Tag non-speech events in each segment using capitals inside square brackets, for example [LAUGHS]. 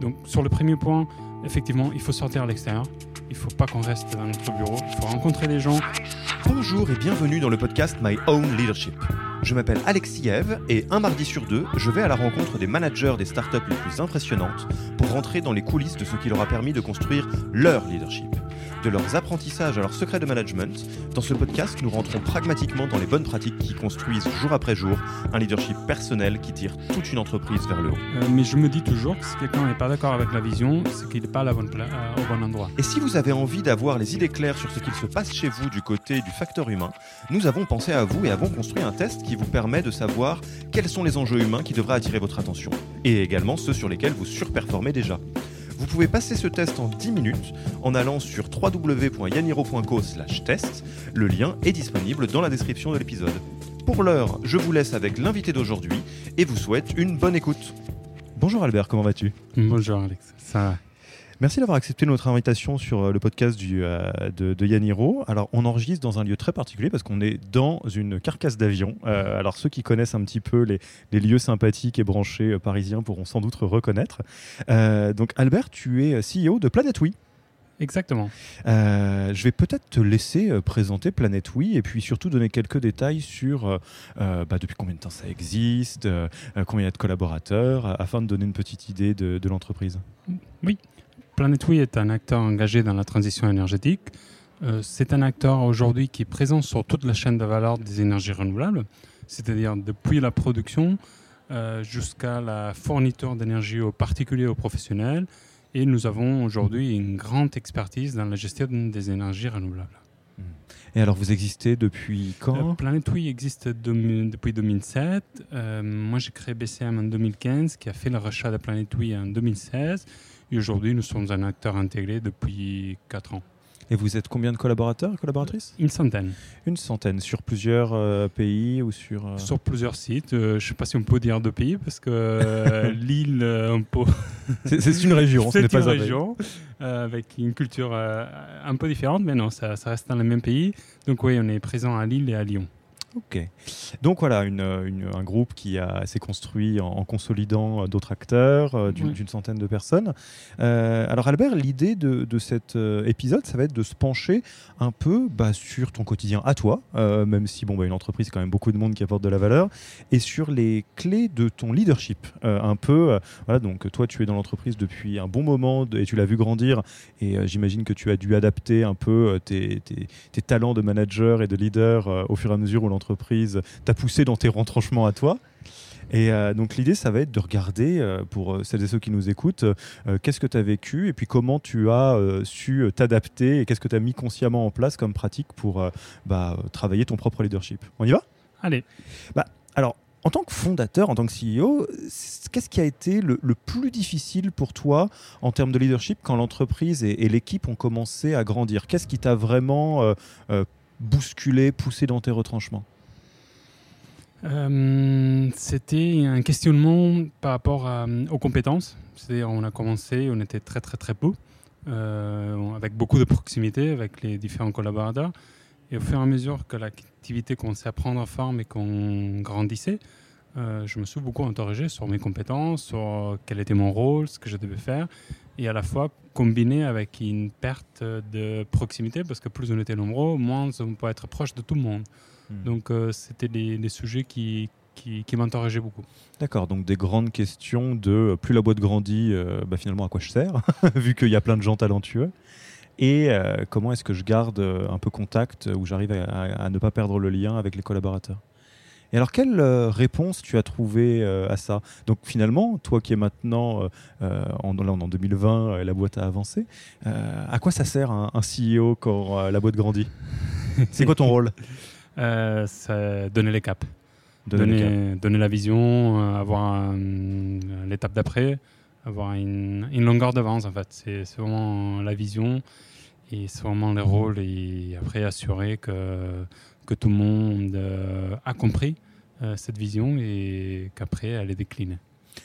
Donc sur le premier point, effectivement, il faut sortir à l'extérieur. Il ne faut pas qu'on reste dans notre bureau. Il faut rencontrer les gens. Bonjour et bienvenue dans le podcast My Own Leadership. Je m'appelle Alexis Eve et un mardi sur deux, je vais à la rencontre des managers des startups les plus impressionnantes pour rentrer dans les coulisses de ce qui leur a permis de construire leur leadership de leurs apprentissages à leurs secrets de management, dans ce podcast, nous rentrons pragmatiquement dans les bonnes pratiques qui construisent jour après jour un leadership personnel qui tire toute une entreprise vers le haut. Euh, mais je me dis toujours que si quelqu'un n'est pas d'accord avec la vision, c'est qu'il n'est pas à la bonne euh, au bon endroit. Et si vous avez envie d'avoir les idées claires sur ce qu'il se passe chez vous du côté du facteur humain, nous avons pensé à vous et avons construit un test qui vous permet de savoir quels sont les enjeux humains qui devraient attirer votre attention, et également ceux sur lesquels vous surperformez déjà. Vous pouvez passer ce test en 10 minutes en allant sur www.yaniro.co test. Le lien est disponible dans la description de l'épisode. Pour l'heure, je vous laisse avec l'invité d'aujourd'hui et vous souhaite une bonne écoute. Bonjour Albert, comment vas-tu? Bonjour Alex, ça va Merci d'avoir accepté notre invitation sur euh, le podcast du, euh, de, Yaniro. Alors, on enregistre dans un lieu très particulier parce qu'on est dans une carcasse d'avion. Euh, alors, ceux qui connaissent un petit peu les, lieux sympathiques et branchés parisiens pourront sans doute reconnaître. donc, Albert, tu es CEO de Planète Oui. Exactement. je vais peut-être te laisser présenter Planète Oui et puis surtout donner quelques détails sur bah, depuis combien de temps ça existe, combien il y a de collaborateurs, afin de donner une petite idée de, de l'entreprise. Oui. Planet Oui est un acteur engagé dans la transition énergétique. Euh, c'est un acteur aujourd'hui qui est présent sur toute la chaîne de valeur des énergies renouvelables, c'est-à-dire depuis la production euh, jusqu'à la fourniture d'énergie aux particuliers et aux professionnels. Et nous avons aujourd'hui une grande expertise dans la gestion des énergies renouvelables. Et alors, vous existez depuis quand? Euh, Planet Oui existe depuis 2007. moi, j'ai créé BCM en 2015, qui a fait le rachat de Planet Oui en 2016. Et aujourd'hui, nous sommes un acteur intégré depuis 4 ans. Et vous êtes combien de collaborateurs et collaboratrices? Une centaine. Une centaine, sur plusieurs euh, pays ou sur... Euh, sur plusieurs sites. Euh, je ne sais pas si on peut dire deux pays, parce que l'île, un peu... C'est une région, ce [LAUGHS] n'est pas une région, avec une culture un peu différente, mais non, ça, ça reste dans le même pays. Donc oui, on est présent à Lille et à Lyon. Ok. Donc voilà, un groupe qui s'est construit en, consolidant euh, d'autres acteurs, euh, d'une centaine de personnes. Euh, alors Albert, l'idée de, cet épisode, ça va être de se pencher un peu bah, sur ton quotidien à toi, même si bon, bah, une entreprise, quand même beaucoup de monde qui apporte de la valeur, et sur les clés de ton leadership. un peu, voilà, donc toi, tu es dans l'entreprise depuis un bon moment et tu l'as vu grandir, et j'imagine que tu as dû adapter un peu tes, tes, talents de manager et de leader au fur et à mesure où l'entreprise entreprise t'a poussé dans tes retranchements à toi. Et euh, donc l'idée, ça va être de regarder, euh, pour euh, celles et ceux qui nous écoutent, qu'est-ce que tu as vécu et puis comment tu as su t'adapter et qu'est-ce que tu as mis consciemment en place comme pratique pour bah, travailler ton propre leadership. On y va? Allez. Bah, alors, en tant que fondateur, en tant que CEO, qu'est-ce qui a été le, plus difficile pour toi en termes de leadership quand l'entreprise et, et l'équipe ont commencé à grandir? Qu'est-ce qui t'a vraiment bousculé, poussé dans tes retranchements? Euh, c'était un questionnement par rapport aux compétences. C'est-à-dire, on a commencé, on était très très très peu, euh, avec beaucoup de proximité avec les différents collaborateurs. Et au fur et à mesure que l'activité commençait à prendre forme et qu'on grandissait, euh, je me suis beaucoup interrogé sur mes compétences, sur quel était mon rôle, ce que je devais faire, et à la fois combiné avec une perte de proximité, parce que plus on était nombreux, moins on peut être proche de tout le monde. Hmm. Donc, euh, c'était des, sujets qui, qui, m'interrogeaient beaucoup. D'accord, donc des grandes questions de euh, plus la boîte grandit, euh, bah, finalement à quoi je sers, [LAUGHS] vu qu'il y a plein de gens talentueux. Et comment est-ce que je garde un peu contact, où j'arrive à, ne pas perdre le lien avec les collaborateurs? Et alors, quelle réponse tu as trouvé à ça? Donc, finalement, toi qui es maintenant en, en 2020, la boîte a avancé, à quoi ça sert un, un CEO quand la boîte grandit? C'est quoi ton rôle? Euh, c'est donner les caps. Donner, donner, la vision, euh, avoir l'étape d'après, avoir une, une, longueur d'avance en fait. C'est vraiment la vision et c'est vraiment les rôles et après assurer que, que tout le monde euh, a compris cette vision et qu'après elle est déclinée.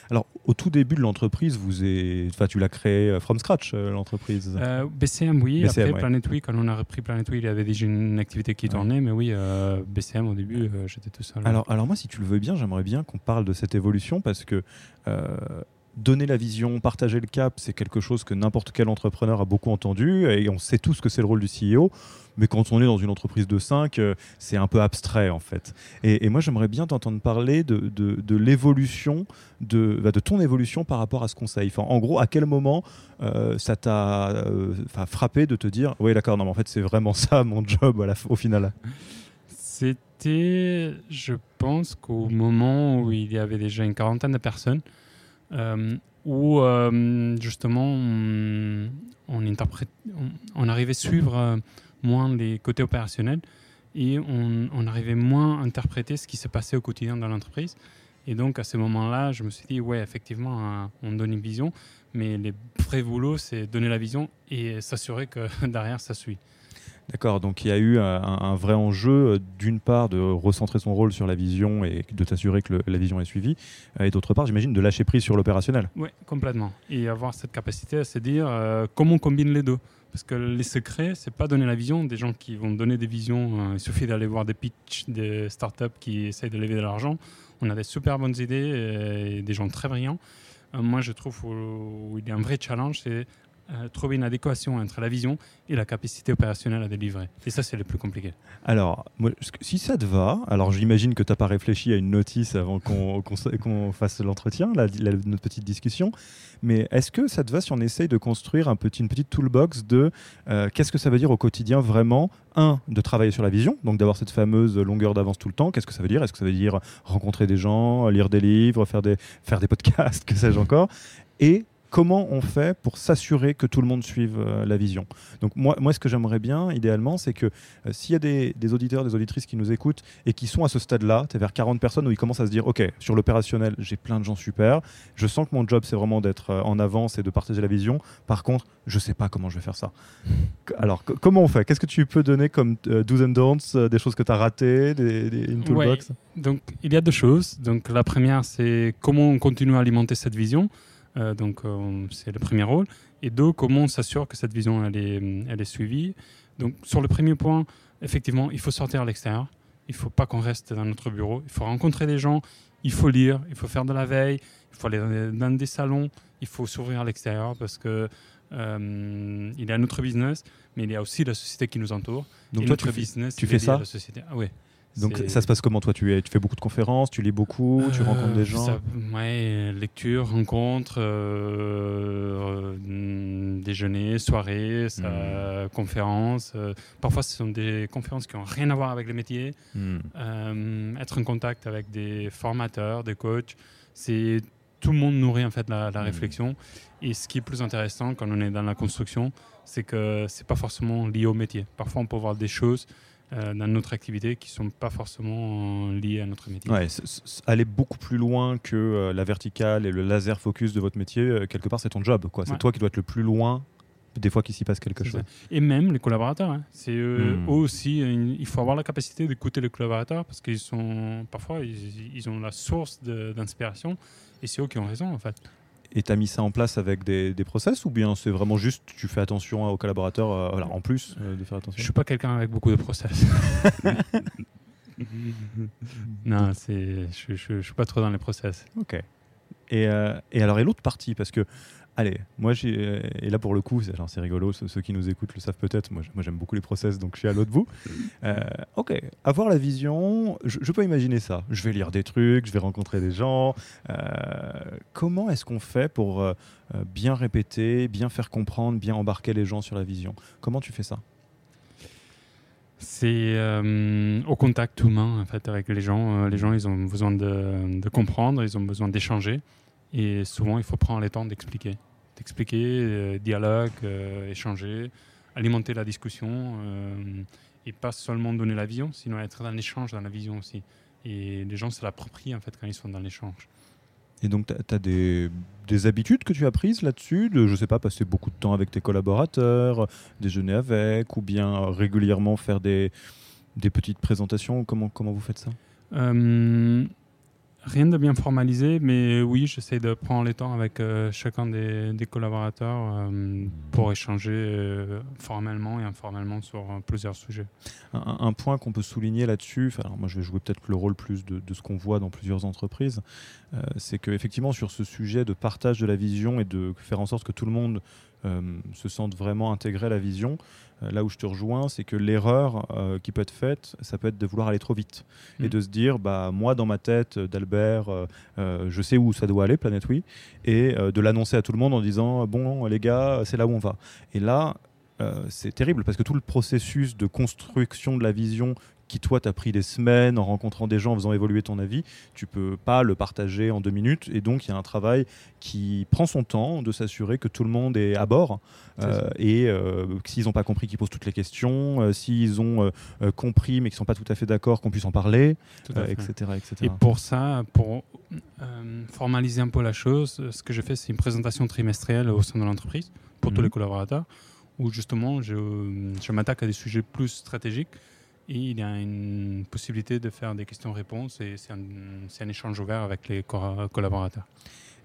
Alors, au tout début de l'entreprise, vous enfin, tu l'as créé euh, from scratch, euh, l'entreprise euh, BCM, oui. Après, Planet Oui, quand on a repris Planet Oui, il y avait déjà une activité qui tournait, mais oui, BCM, au début, j'étais tout seul. Alors, alors, moi, si tu le veux bien, j'aimerais bien qu'on parle de cette évolution parce que donner la vision, partager le cap, c'est quelque chose que n'importe quel entrepreneur a beaucoup entendu et on sait tous que c'est le rôle du CEO. Mais quand on est dans une entreprise de 5, euh, c'est un peu abstrait en fait. Et, moi, j'aimerais bien t'entendre parler de, de, l'évolution, de, bah, de ton évolution par rapport à ce conseil. En gros, à quel moment euh, ça t'a euh, frappé de te dire, oui, d'accord, non, mais en fait, c'est vraiment ça mon job au final C'était, je pense qu'au moment où il y avait déjà une quarantaine de personnes, euh, où euh, justement on, arrivait à suivre euh, moins les côtés opérationnels et on, arrivait moins à interpréter ce qui se passait au quotidien dans l'entreprise. Et donc à ce moment-là, je me suis dit, ouais, effectivement, on donne une vision, mais les vrais boulots, c'est donner la vision et s'assurer que [LAUGHS] derrière, ça suit. D'accord, donc il y a eu un, vrai enjeu, euh, d'une part, de recentrer son rôle sur la vision et de t'assurer que la vision est suivie, euh, et d'autre part, j'imagine, de lâcher prise sur l'opérationnel. Oui, complètement. Et avoir cette capacité à se dire euh, comment on combine les deux? Parce que les secrets, c'est pas donner la vision. Des gens qui vont donner des visions, il suffit d'aller voir des pitchs des startups qui essayent de lever de l'argent. On a des super bonnes idées et des gens très brillants. moi, je trouve qu'il y a un vrai challenge, c'est euh, trouver une adéquation entre la vision et la capacité opérationnelle à délivrer. Et ça, c'est le plus compliqué. Alors, si ça te va, alors j'imagine que tu n'as pas réfléchi à une notice avant qu'on [LAUGHS] fasse l'entretien, notre petite discussion, mais est-ce que ça te va si on essaye de construire un petit, une petite toolbox de euh, qu'est-ce que ça veut dire au quotidien vraiment un, de travailler sur la vision, donc d'avoir cette fameuse longueur d'avance tout le temps. Qu'est-ce que ça veut dire? Est-ce que ça veut dire rencontrer des gens, lire des livres, faire des, faire des podcasts, [LAUGHS] que sais-je encore? Et comment on fait pour s'assurer que tout le monde suive euh, la vision. Donc moi, moi, ce que j'aimerais bien, idéalement, c'est que euh, s'il y a des, auditeurs, des auditrices qui nous écoutent et qui sont à ce stade-là, tu es vers 40 personnes où ils commencent à se dire, OK, sur l'opérationnel, j'ai plein de gens super, je sens que mon job, c'est vraiment d'être euh, en avance et de partager la vision. Par contre, je ne sais pas comment je vais faire ça. [LAUGHS] Alors, comment on fait? Qu'est-ce que tu peux donner comme do's and don'ts, des choses que tu as ratées, des, une toolbox? Donc, il y a deux choses. Donc, la première, c'est comment on continue à alimenter cette vision. Euh, donc, euh, c'est le premier rôle. Et deux, comment on s'assure que cette vision elle est, elle est suivie. Donc, sur le premier point, effectivement, il faut sortir à l'extérieur. Il ne faut pas qu'on reste dans notre bureau. Il faut rencontrer des gens. Il faut lire. Il faut faire de la veille. Il faut aller dans des salons. Il faut s'ouvrir à l'extérieur parce que euh, il y a notre business, mais il y a aussi la société qui nous entoure. Donc, toi, tu, business, tu fais ça la société. Ah. Donc ça se passe comment toi? Tu, es, tu fais beaucoup de conférences, tu lis beaucoup, tu rencontres des gens? Oui, lecture, rencontres, euh, euh, déjeuner, soirée, conférences. Euh, parfois ce sont des conférences qui n'ont rien à voir avec le métier. Hmm. être en contact avec des formateurs, des coachs, c'est tout le monde nourrit en fait la, la hmm. réflexion. Et ce qui est plus intéressant quand on est dans la construction, c'est que c'est pas forcément lié au métier. Parfois on peut voir des choses euh, dans notre activité qui ne sont pas forcément euh, liées à notre métier. Ouais, aller beaucoup plus loin que euh, la verticale et le laser focus de votre métier, quelque part, c'est ton job. Quoi. C'est toi qui dois être le plus loin des fois qu'il s'y passe quelque chose. Et même les collaborateurs, hein. c'est eux, hmm. aussi, il faut avoir la capacité d'écouter les collaborateurs parce qu'ils sont parfois ils, ils, ont la source d'inspiration et c'est eux qui ont raison en fait. Et tu as mis ça en place avec des, des process ou bien c'est vraiment juste tu fais attention aux collaborateurs euh, voilà, en plus euh, de faire attention? Je suis pas quelqu'un avec beaucoup de process. [LAUGHS] non, je, je, je, suis pas trop dans les process. Ok. Et, euh, et alors, et l'autre partie, parce que Allez, moi, j'ai, et là pour le coup, c'est, rigolo, ceux, qui nous écoutent le savent peut-être, moi, moi j'aime beaucoup les process, donc je suis à l'autre bout. [LAUGHS] Euh, ok, avoir la vision, je, peux imaginer ça. Je vais lire des trucs, je vais rencontrer des gens. Euh, comment est-ce qu'on fait pour euh, bien répéter, bien faire comprendre, bien embarquer les gens sur la vision? Comment tu fais ça? C'est au contact humain en fait avec les gens. les gens, ils ont besoin de, de comprendre, ils ont besoin d'échanger. Et souvent, il faut prendre le temps d'expliquer. D'expliquer, euh, dialogue, euh, échanger, alimenter la discussion. Euh, et pas seulement donner la vision, sinon être dans l'échange, dans la vision aussi. Et les gens se l'approprient en fait quand ils sont dans l'échange. Et donc, tu as, des, des, habitudes que tu as prises là-dessus de, je sais pas, passer beaucoup de temps avec tes collaborateurs, déjeuner avec, ou bien régulièrement faire des, des petites présentations Comment, comment vous faites ça? Rien de bien formalisé, mais oui, j'essaie de prendre le temps avec euh, chacun des, collaborateurs euh, pour échanger euh, formellement et informellement sur plusieurs sujets. Un, point qu'on peut souligner là-dessus, alors moi je vais jouer peut-être le rôle plus de, de ce qu'on voit dans plusieurs entreprises, c'est qu'effectivement sur ce sujet de partage de la vision et de faire en sorte que tout le monde se sente vraiment intégré à la vision, euh, là où je te rejoins, c'est que l'erreur euh, qui peut être faite, ça peut être de vouloir aller trop vite et mm. de se dire, bah moi dans ma tête d'Albert, euh, je sais où ça doit aller, Planète Oui, et de l'annoncer à tout le monde en disant, bon les gars, c'est là où on va. Et là, c'est terrible parce que tout le processus de construction de la vision qui toi t'as pris des semaines en rencontrant des gens, en faisant évoluer ton avis, tu peux pas le partager en deux minutes. Et donc il y a un travail qui prend son temps de s'assurer que tout le monde est à bord euh, et euh, s'ils n'ont pas compris, qu'ils posent toutes les questions, euh, s'ils ont compris mais qu'ils sont pas tout à fait d'accord, qu'on puisse en parler, etc., etc. Et pour ça, pour formaliser un peu la chose, ce que je fais, c'est une présentation trimestrielle au sein de l'entreprise pour tous mhm. les collaborateurs où justement je, je m'attaque à des sujets plus stratégiques et il y a une possibilité de faire des questions-réponses et c'est un, échange ouvert avec les collaborateurs.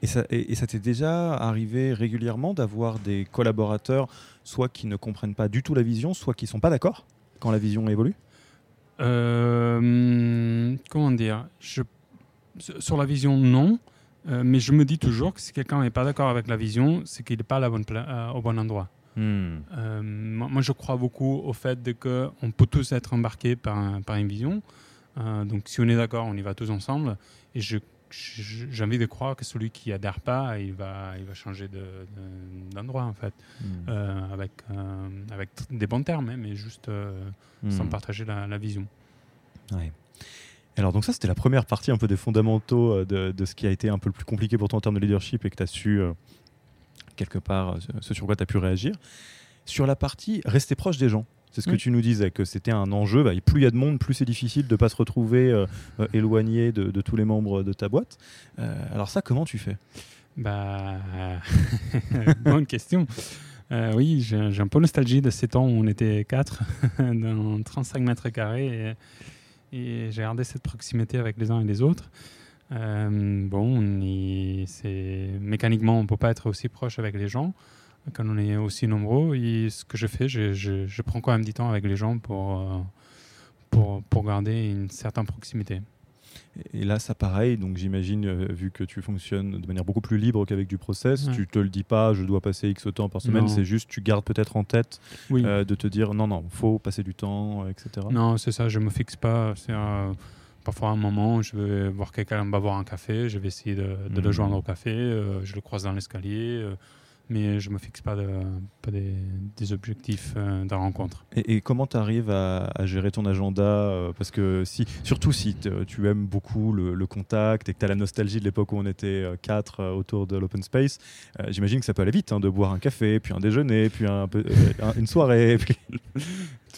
Et ça, et, ça t'est déjà arrivé régulièrement d'avoir des collaborateurs, soit qui ne comprennent pas du tout la vision, soit qui ne sont pas d'accord quand la vision évolue? Euh, Comment dire? Je, Sur la vision, non. Euh, mais je me dis toujours que si quelqu'un n'est pas d'accord avec la vision, c'est qu'il n'est pas à la bonne euh, au bon endroit. Hmm. Euh, moi, je crois beaucoup au fait qu'on peut tous être embarqués par, par une vision. Euh, donc, si on est d'accord, on y va tous ensemble. Et je j'ai envie de croire que celui qui adhère pas, il va, il va changer d'endroit en fait, hmm. euh, avec, avec des bons termes, hein, mais juste sans hmm. partager la, vision. Ouais. Alors donc ça c'était la première partie un peu des fondamentaux de, de, ce qui a été un peu le plus compliqué pour toi en termes de leadership et que tu as su quelque part euh, ce sur quoi tu as pu réagir. Sur la partie rester proche des gens, c'est ce que tu nous disais, que c'était un enjeu. Bah, plus il y a de monde, plus c'est difficile de ne pas se retrouver euh, euh, éloigné de, tous les membres de ta boîte. alors ça, comment tu fais? Bah, [LAUGHS] Bonne question. oui, j'ai un peu nostalgie de ces temps où on était quatre [LAUGHS] dans 35 mètres carrés et, et j'ai gardé cette proximité avec les uns et les autres. Euh, bon, c'est mécaniquement, on ne peut pas être aussi proche avec les gens quand on est aussi nombreux. Et ce que je fais, je, je, prends quand même du temps avec les gens pour, euh, pour, pour garder une certaine proximité. Et là, ça pareil, donc j'imagine, euh, vu que tu fonctionnes de manière beaucoup plus libre qu'avec du process, tu te le dis pas, je dois passer X temps par semaine, c'est juste, tu gardes peut-être en tête de te dire, non, non, faut passer du temps, etc. Non, c'est ça, je me fixe pas. C'est Parfois, à un moment, je vais voir quelqu'un va boire un café, je vais essayer de, le mhm. joindre au café, euh, je le croise dans l'escalier, euh, mais je ne me fixe pas, de, pas des, objectifs euh, de rencontre. Et, comment tu arrives à, gérer ton agenda Parce que si, surtout si tu aimes beaucoup le, contact et que tu as la nostalgie de l'époque où on était quatre autour de l'open space, j'imagine que ça peut aller vite hein, de boire un café, puis un déjeuner, puis un, une soirée. [LAUGHS]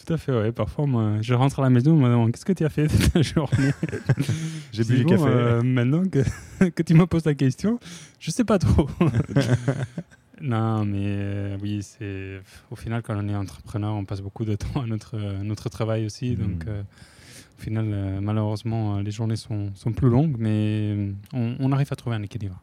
Tout à fait, ouais. Parfois, moi, je rentre à la maison, me qu'est-ce que tu as fait [LAUGHS] cette journée? [LAUGHS] J'ai bu du café. Euh, maintenant que, que tu me poses la question, je sais pas trop. Non, mais euh, oui, c'est au final, quand on est entrepreneur, on passe beaucoup de temps à notre, notre travail aussi. Hmm. Donc, euh, au final, malheureusement, les journées sont, sont plus longues, mais on, on arrive à trouver un équilibre.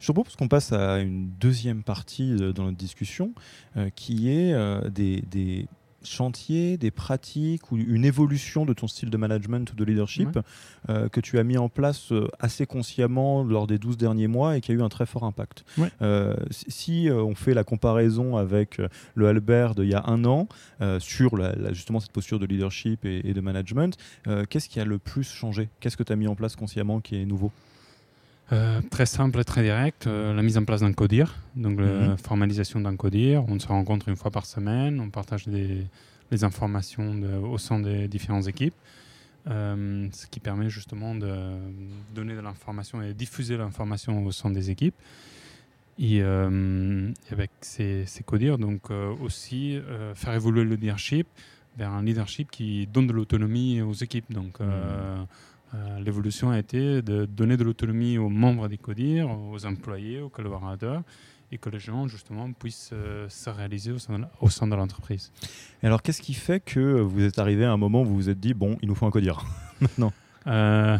Je te propose qu'on passe à une deuxième partie dans notre discussion, euh, qui est euh, des, chantiers, des pratiques ou une évolution de ton style de management ou de leadership euh, que tu as mis en place assez consciemment lors des 12 derniers mois et qui a eu un très fort impact. si on fait la comparaison avec le Albert d'il y a un an sur justement cette posture de leadership et, et de management, qu'est-ce qui a le plus changé? Qu'est-ce que tu as mis en place consciemment qui est nouveau? Euh, très simple et très direct, euh, la mise en place d'un codir, donc la mhm. formalisation d'un codir. On se rencontre une fois par semaine, on partage des, les informations au sein des différentes équipes, euh, ce qui permet justement de donner de l'information et diffuser l'information au sein des équipes. Et, avec ces, ces codires, donc aussi faire évoluer le leadership vers un leadership qui donne de l'autonomie aux équipes. Donc, mhm. Euh, l'évolution a été de donner de l'autonomie aux membres des CODIR, aux employés, aux collaborateurs, et que les gens, justement, puissent euh, se réaliser au sein de, l'entreprise. alors, qu'est-ce qui fait que vous êtes arrivé à un moment où vous vous êtes dit, bon, il nous faut un CODIR [LAUGHS] maintenant? [LAUGHS]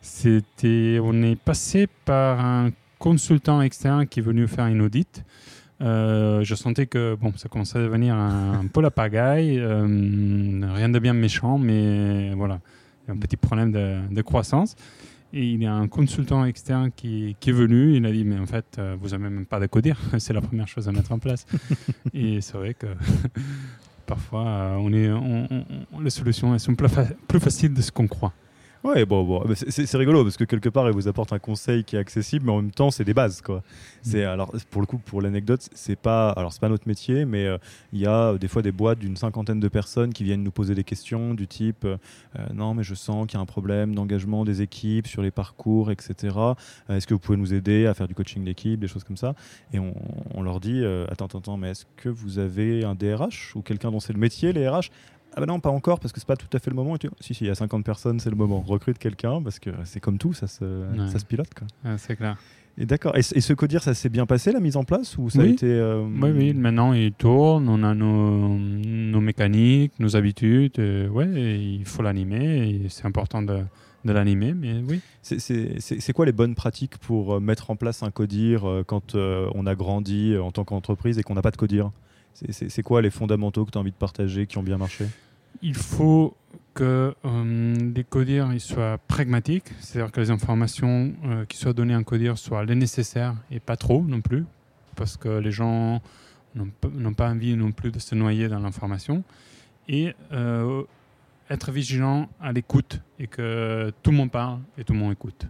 C'était, on est passé par un consultant externe qui est venu faire une audit. je sentais que bon, ça commençait à devenir un, peu la pagaille, rien de bien méchant, mais voilà, un petit problème de, de croissance. Et il y a un consultant externe qui, qui, est venu. Il a dit Mais en fait, euh, vous n'avez même pas de codir. [LAUGHS] c'est la première chose à mettre en place. [LAUGHS] et c'est vrai que [LAUGHS] parfois, euh, on est, les solutions elles sont plus, plus faciles de ce qu'on croit. Ouais, bon, bon. c'est rigolo parce que quelque part, il vous apporte un conseil qui est accessible, mais en même temps, c'est des bases, quoi. C'est mm. alors pour le coup, pour l'anecdote, c'est pas, alors c'est pas notre métier, mais euh, il y a des fois des boîtes d'une cinquantaine de personnes qui viennent nous poser des questions du type, euh, non, mais je sens qu'il y a un problème d'engagement des équipes sur les parcours, etc. Euh, est-ce que vous pouvez nous aider à faire du coaching d'équipe, des choses comme ça? Et on, on leur dit, attends, attends, attends, mais est-ce que vous avez un DRH ou quelqu'un dont c'est le métier, les RH ah ben non, pas encore, parce que c'est pas tout à fait le moment. si, si, il y a 50 personnes, c'est le moment. Recrute quelqu'un, parce que c'est comme tout, ça se, ça se pilote. Quoi. c'est clair. Et d'accord. Et, ce codir, ça s'est bien passé, la mise en place ou ça oui. a été, euh, Oui, oui, maintenant il tourne, on a nos, nos mécaniques, nos habitudes. Euh, ouais, il faut l'animer, c'est important de, de l'animer, mais oui. C'est quoi les bonnes pratiques pour euh, mettre en place un codir quand on a grandi en tant qu'entreprise et qu'on n'a pas de codir? C'est quoi les fondamentaux que tu as envie de partager qui ont bien marché? Il faut que euh, les codires ils soient pragmatiques, c'est-à-dire que les informations euh, qui soient données en codir soient les nécessaires et pas trop non plus, parce que les gens n'ont pas envie non plus de se noyer dans l'information. Et euh, être vigilant à l'écoute et que tout le monde parle et tout le monde écoute.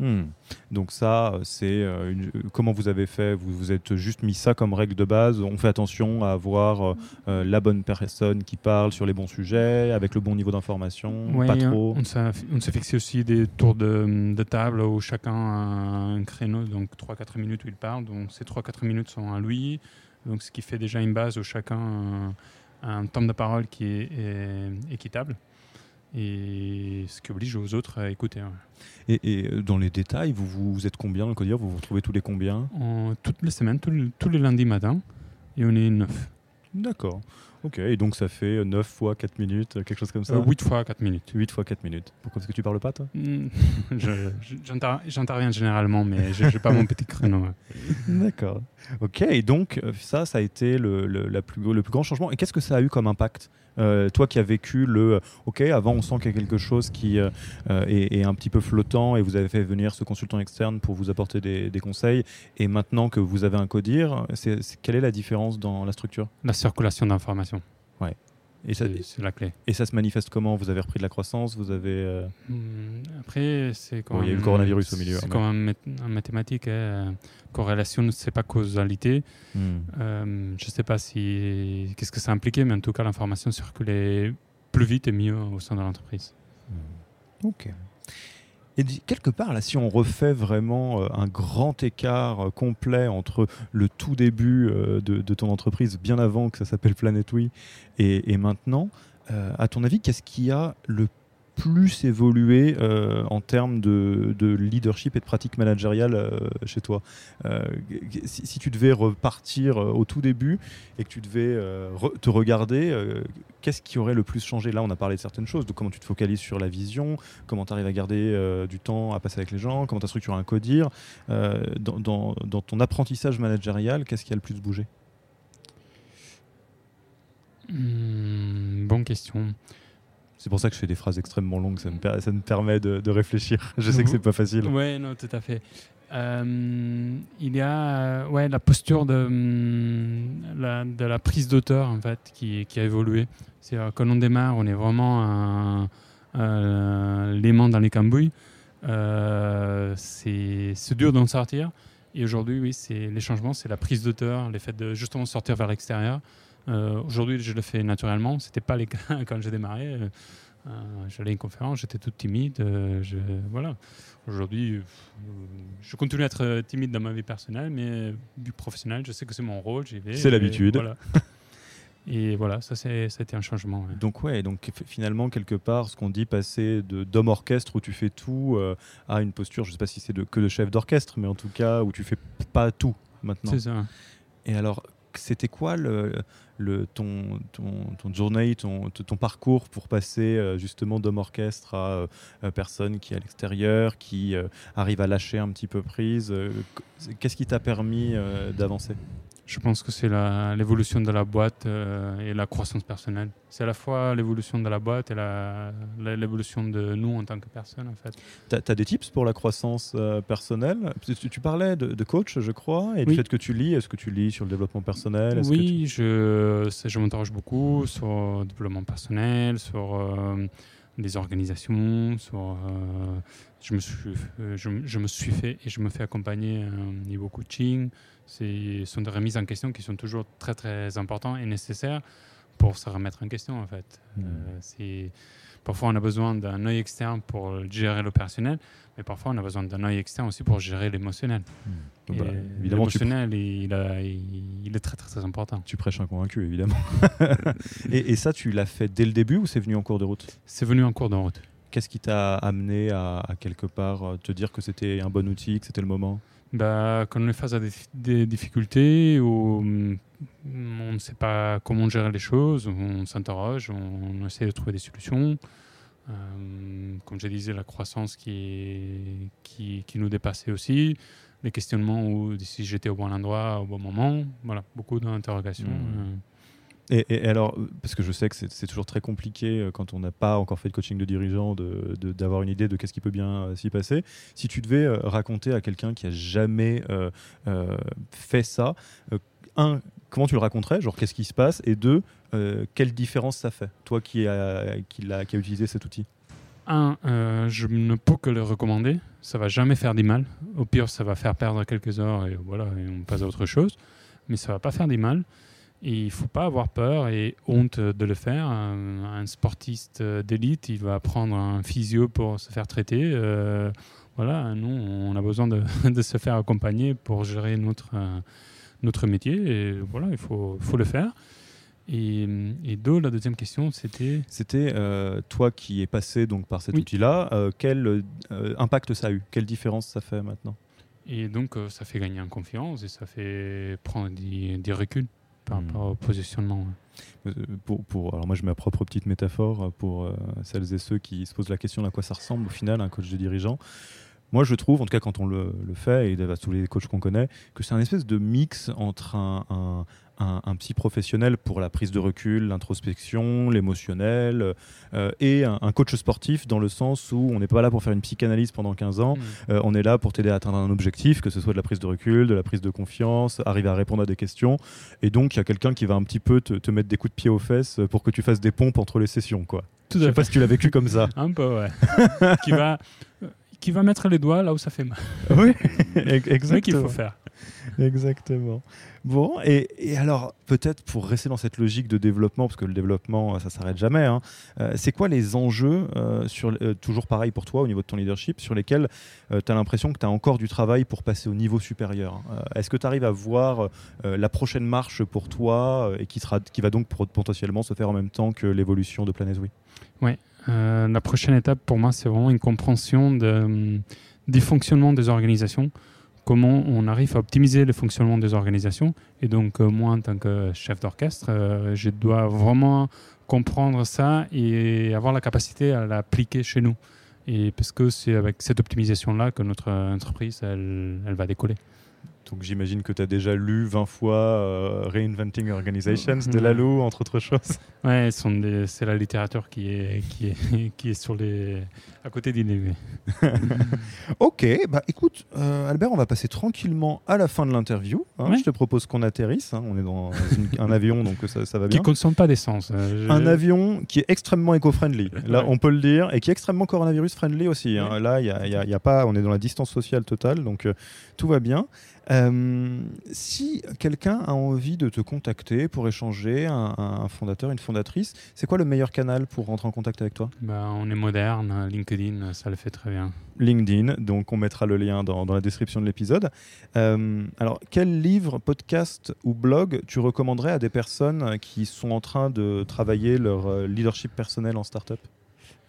Hmm. Donc ça, c'est euh, comment vous avez fait? Vous vous êtes juste mis ça comme règle de base? On fait attention à avoir euh, euh, la bonne personne qui parle sur les bons sujets, avec le bon niveau d'information, pas trop? On s'est fixé aussi des tours de, table où chacun a un créneau, donc 3-4 minutes où il parle. Donc ces 3-4 minutes sont à lui. Donc ce qui fait déjà une base où chacun a un temps de parole qui est équitable et ce qui oblige aux autres à écouter. Et, euh, dans les détails, vous, vous, êtes combien dans le codir Vous vous retrouvez tous les combien? Toutes les semaines, tous les lundis matin, et on est neuf. D'accord. Ok, et donc ça fait 9 fois 4 minutes, quelque chose comme ça 8 euh, fois 4 minutes. 8 fois 4 minutes. Pourquoi Est-ce que tu parles pas, toi? Hmm, [LAUGHS] J'interviens généralement, mais je n'ai pas mon petit créneau. [LAUGHS] D'accord. Ok, et donc euh, ça, ça a été le, le, la plus, le plus grand changement. Et qu'est-ce que ça a eu comme impact? Euh, toi qui as vécu le OK, avant on sent qu'il y a quelque chose qui est, est, un petit peu flottant et vous avez fait venir ce consultant externe pour vous apporter des, des conseils et maintenant que vous avez un codir, quelle est la différence dans la structure? La circulation d'informations Ouais. Et ça, c'est la clé. Et ça se manifeste comment? Vous avez repris de la croissance Vous avez euh, hmm, Après, c'est quand Il y a eu le coronavirus au milieu. C'est comme en, mathématiques, hein. corrélation, c'est pas causalité. Hmm. Euh, je sais pas si qu'est-ce que ça impliquait, mais en tout cas, l'information circulait plus vite et mieux au sein de l'entreprise. Hmm. Ok. Et quelque part, là, si on refait vraiment euh, un grand écart euh, complet entre le tout début euh, de, ton entreprise, bien avant que ça s'appelle Planet We, et, et maintenant, à ton avis, qu'est-ce qui a le plus évolué euh, en termes de, leadership et de pratique managériale euh, chez toi euh, si, tu devais repartir au tout début et que tu devais te regarder, qu'est-ce qui aurait le plus changé? Là, on a parlé de certaines choses, de comment tu te focalises sur la vision, comment tu arrives à garder du temps à passer avec les gens, comment tu as structuré un codir. Dans, dans, ton apprentissage managérial, qu'est-ce qui a le plus bougé? Hmm, Bonne question. C'est pour ça que je fais des phrases extrêmement longues, ça me, ça me permet de, réfléchir. [LAUGHS] Je sais que c'est pas facile. Oui, non, tout à fait. Euh, il y a ouais, la posture de la, de la prise d'auteur en fait, qui, qui a évolué. C'est quand on démarre, on est vraiment l'aimant dans les cambouis. Euh, c'est dur d'en sortir. Et aujourd'hui, oui, c'est les changements, c'est la prise d'auteur, le fait de justement sortir vers l'extérieur. Euh, aujourd'hui, je le fais naturellement. C'était pas le cas [LAUGHS] quand j'ai démarré. Euh, euh, j'allais à une conférence, j'étais tout timide. je, voilà. Aujourd'hui, je continue à être timide dans ma vie personnelle, mais du professionnel, je sais que c'est mon rôle. J'y vais. C'est l'habitude. Voilà. [LAUGHS] Et voilà, ça, ça a été un changement. Donc, ouais, donc finalement, quelque part, ce qu'on dit passer d'homme orchestre où tu fais tout à une posture, je ne sais pas si c'est que de chef d'orchestre, mais en tout cas où tu fais pas tout maintenant. C'est ça. Et alors, c'était quoi le, ton, ton, ton journey, ton, ton, parcours pour passer euh, justement d'homme orchestre à euh, personne qui est à l'extérieur, qui arrive à lâcher un petit peu prise Qu'est-ce qui t'a permis d'avancer? Je pense que c'est l'évolution de la boîte euh, et la croissance personnelle. C'est à la fois l'évolution de la boîte et l'évolution de nous en tant que personne, en fait. Tu as, des tips pour la croissance euh, personnelle? Tu, parlais de, coach, je crois, et du fait que tu lis. Est-ce que tu lis sur le développement personnel? Oui, je, je m'interroge beaucoup sur le développement personnel, sur euh, les organisations, sur je me, suis, je, je, me suis fait et je me fais accompagner au niveau coaching, ce sont des remises en question qui sont toujours très très importantes et nécessaires pour se remettre en question en fait. Hmm. Euh, parfois on a besoin d'un œil externe pour gérer l'opérationnel, mais parfois on a besoin d'un œil externe aussi pour gérer l'émotionnel. Hmm. Bah, l'émotionnel, il, il, est très, très très important. Tu prêches un convaincu évidemment. [LAUGHS] et, et, ça, tu l'as fait dès le début ou c'est venu en cours de route? C'est venu en cours de route. Qu'est-ce qui t'a amené à, à, quelque part euh, te dire que c'était un bon outil, que c'était le moment? Bah, quand on est face à des, difficultés où mm, on ne sait pas comment gérer les choses, on s'interroge, on, essaie de trouver des solutions. Euh, comme je disais, la croissance qui, qui, qui, nous dépassait aussi, les questionnements où si j'étais au bon endroit au bon moment, voilà, beaucoup d'interrogations. Mmh. Euh. Et, alors, parce que je sais que c'est toujours très compliqué euh, quand on n'a pas encore fait de coaching de dirigeant d'avoir de, une idée de qu'est-ce qui peut bien euh, s'y passer. Si tu devais euh, raconter à quelqu'un qui a jamais fait ça, un, comment tu le raconterais? Genre, qu'est-ce qui se passe? Et deux, quelle différence ça fait? Toi qui a, qui, a, qui a utilisé cet outil? Un, je ne peux que le recommander. Ça va jamais faire du mal. Au pire, ça va faire perdre quelques heures et voilà, on passe à autre chose. Mais ça va pas faire du mal il ne faut pas avoir peur et honte de le faire. Un, sportiste d'élite, il va prendre un physio pour se faire traiter. Euh, voilà, nous, on a besoin de, [LAUGHS] de, se faire accompagner pour gérer notre, notre métier. Et voilà, il faut, faut le faire. Et, et deux, la deuxième question, c'était? C'était euh, toi qui es passé donc, par cet outil-là, euh, quel impact ça a eu? Quelle différence ça fait maintenant? Et donc, ça fait gagner en confiance et ça fait prendre des, des reculs par hmm. rapport au positionnement. Euh, pour, pour, alors moi je mets ma propre petite métaphore euh, pour euh, celles et ceux qui se posent la question à quoi ça ressemble au final un coach de dirigeant. Moi je trouve, en tout cas quand on le, le fait, et tous les coachs qu'on connaît, que c'est un espèce de mix entre un, un, psy professionnel pour la prise de recul, l'introspection, l'émotionnel, euh, et un, coach sportif dans le sens où on n'est pas là pour faire une psychanalyse pendant 15 ans, mm. euh, on est là pour t'aider à atteindre un objectif, que ce soit de la prise de recul, de la prise de confiance, arriver à répondre à des questions. Et donc, il y a quelqu'un qui va un petit peu te, mettre des coups de pied aux fesses pour que tu fasses des pompes entre les sessions. Quoi. Tout Je sais pas si tu l'as vécu comme ça. [LAUGHS] un peu, ouais. [LAUGHS] qui, va, qui va mettre les doigts là où ça fait mal. [LAUGHS] Oui, [LAUGHS] exactement. qu'il faut faire. Exactement. Bon, et, alors, peut-être pour rester dans cette logique de développement, parce que le développement, ça s'arrête jamais, hein, euh, c'est quoi les enjeux, euh, sur, euh, toujours pareil pour toi au niveau de ton leadership, sur lesquels tu as l'impression que tu as encore du travail pour passer au niveau supérieur Est-ce que tu arrives à voir la prochaine marche pour toi et qui, sera, qui va donc potentiellement se faire en même temps que l'évolution de Planète Oui Oui, la prochaine étape pour moi, c'est vraiment une compréhension de, des fonctionnements des organisations comment on arrive à optimiser le fonctionnement des organisations. Et donc, euh, moi, en tant que chef d'orchestre, euh, je dois vraiment comprendre ça et avoir la capacité à l'appliquer chez nous. Et parce que c'est avec cette optimisation-là que notre entreprise, elle va décoller. Donc j'imagine que tu as déjà lu 20 fois euh, Reinventing Organizations de Lalou, entre autres choses. Ouais, c'est la littérature qui est, qui est, [LAUGHS] qui est sur les, à côté d'Inévé. [LAUGHS] ok, bah écoute, euh, Albert, on va passer tranquillement à la fin de l'interview. Hein. Je te propose qu'on atterrisse. Hein. On est dans [LAUGHS] un avion, donc ça, ça va bien. Qui ne consomme pas d'essence. Euh, un avion qui est extrêmement éco-friendly, là on peut le dire, et qui est extrêmement coronavirus-friendly aussi. Hein. Là, y a, y a, y a pas, on est dans la distance sociale totale, donc tout va bien. Euh, si quelqu'un a envie de te contacter pour échanger, un, fondateur, une fondatrice, c'est quoi le meilleur canal pour rentrer en contact avec toi? Bah, On est moderne, LinkedIn, ça le fait très bien. LinkedIn, donc on mettra le lien dans, la description de l'épisode. Euh, alors, quel livre, podcast ou blog tu recommanderais à des personnes qui sont en train de travailler leur euh, leadership personnel en startup?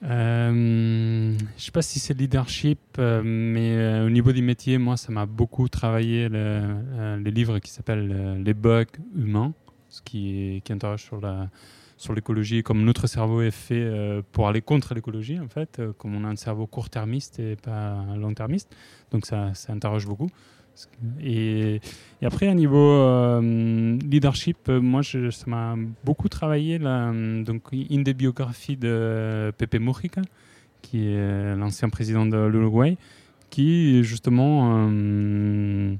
Euh, je ne sais pas si c'est leadership, euh, mais euh, au niveau du métier, moi, ça m'a beaucoup travaillé le, les livres qui s'appellent Les bugs humains, ce qui, qui interroge sur la sur l'écologie, comme notre cerveau est fait pour aller contre l'écologie, en fait, comme on a un cerveau court-termiste et pas long-termiste. Donc ça, ça interroge beaucoup. Et, après, à niveau euh, leadership, euh, moi, je, ça m'a beaucoup travaillé. Là, donc, une des biographies de Pepe Mujica, qui est l'ancien président de l'Uruguay, qui justement euh,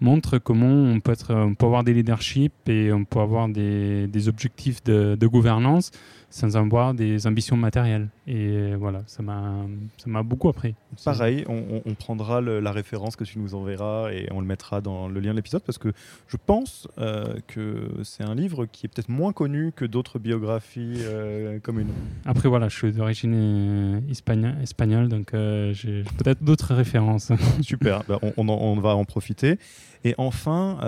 montre comment on peut, être, on peut avoir des leaderships et on peut avoir des, objectifs de gouvernance sans avoir des ambitions matérielles. Et voilà, ça m'a beaucoup appris. Pareil, on, prendra la référence que tu nous enverras et on le mettra dans le lien de l'épisode parce que je pense euh, que c'est un livre qui est peut-être moins connu que d'autres biographies euh, communes. Après, voilà, je suis d'origine euh, espagnole, donc j'ai peut-être d'autres références. Super, bah, on, on, va en profiter. Et enfin,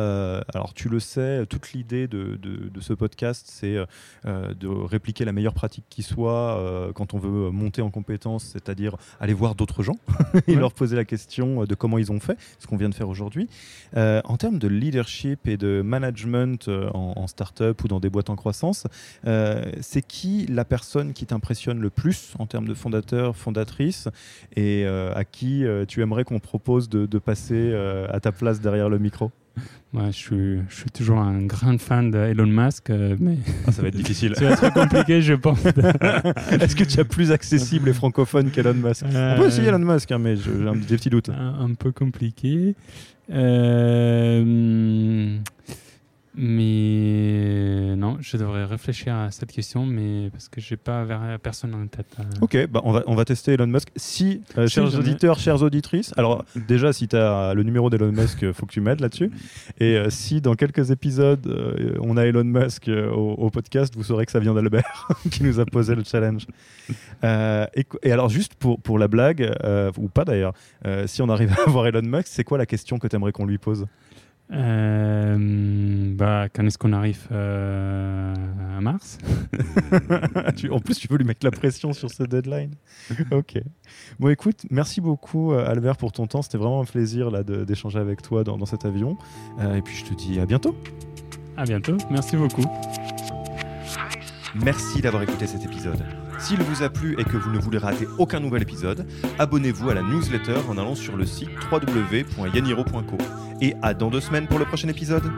alors tu le sais, toute l'idée de, de, ce podcast, c'est de répliquer la meilleure pratique qui soit quand on veut monter en compétence, c'est-à-dire aller voir d'autres gens [LAUGHS] et leur poser la question de comment ils ont fait, ce qu'on vient de faire aujourd'hui. Euh, en termes de leadership et de management euh, en, start-up ou dans des boîtes en croissance, euh, c'est qui la personne qui t'impressionne le plus en termes de fondateur, fondatrice et à qui tu aimerais qu'on propose de passer à ta place derrière le micro je, suis, je suis toujours un grand fan d'Elon Musk, euh, mais ah, ça va être difficile. ça va être compliqué, je pense. [LAUGHS] Est-ce que tu as plus accessible et francophone qu'Elon Musk On peut essayer Elon Musk, hein, mais j'ai des petits doutes. Un, peu compliqué. Euh, mais non, je devrais réfléchir à cette question, mais parce que je n'ai pas personne en tête. Euh. Ok, bah on, va, on va tester Elon Musk. Si, euh, chers auditeurs, chères auditrices, alors déjà, si tu as le numéro d'Elon Musk, il faut que tu m'aides là-dessus. Et euh, si dans quelques épisodes, on a Elon Musk au, podcast, vous saurez que ça vient d'Albert [LAUGHS] qui nous a posé le challenge. Et, et, alors, juste pour, pour la blague, ou pas d'ailleurs, si on arrive à [LAUGHS] avoir Elon Musk, c'est quoi la question que tu aimerais qu'on lui pose? Euh, bah, quand est-ce qu'on arrive euh, à mars [LAUGHS] En plus, tu veux lui mettre la pression sur ce deadline. [LAUGHS] ok. Bon, écoute, merci beaucoup, euh, Albert, pour ton temps. C'était vraiment un plaisir là, d'échanger avec toi dans, dans cet avion. et puis, je te dis à bientôt. À bientôt. Merci beaucoup. Merci d'avoir écouté cet épisode. S'il vous a plu et que vous ne voulez rater aucun nouvel épisode, abonnez-vous à la newsletter en allant sur le site www.yaniro.co. Et à dans deux semaines pour le prochain épisode.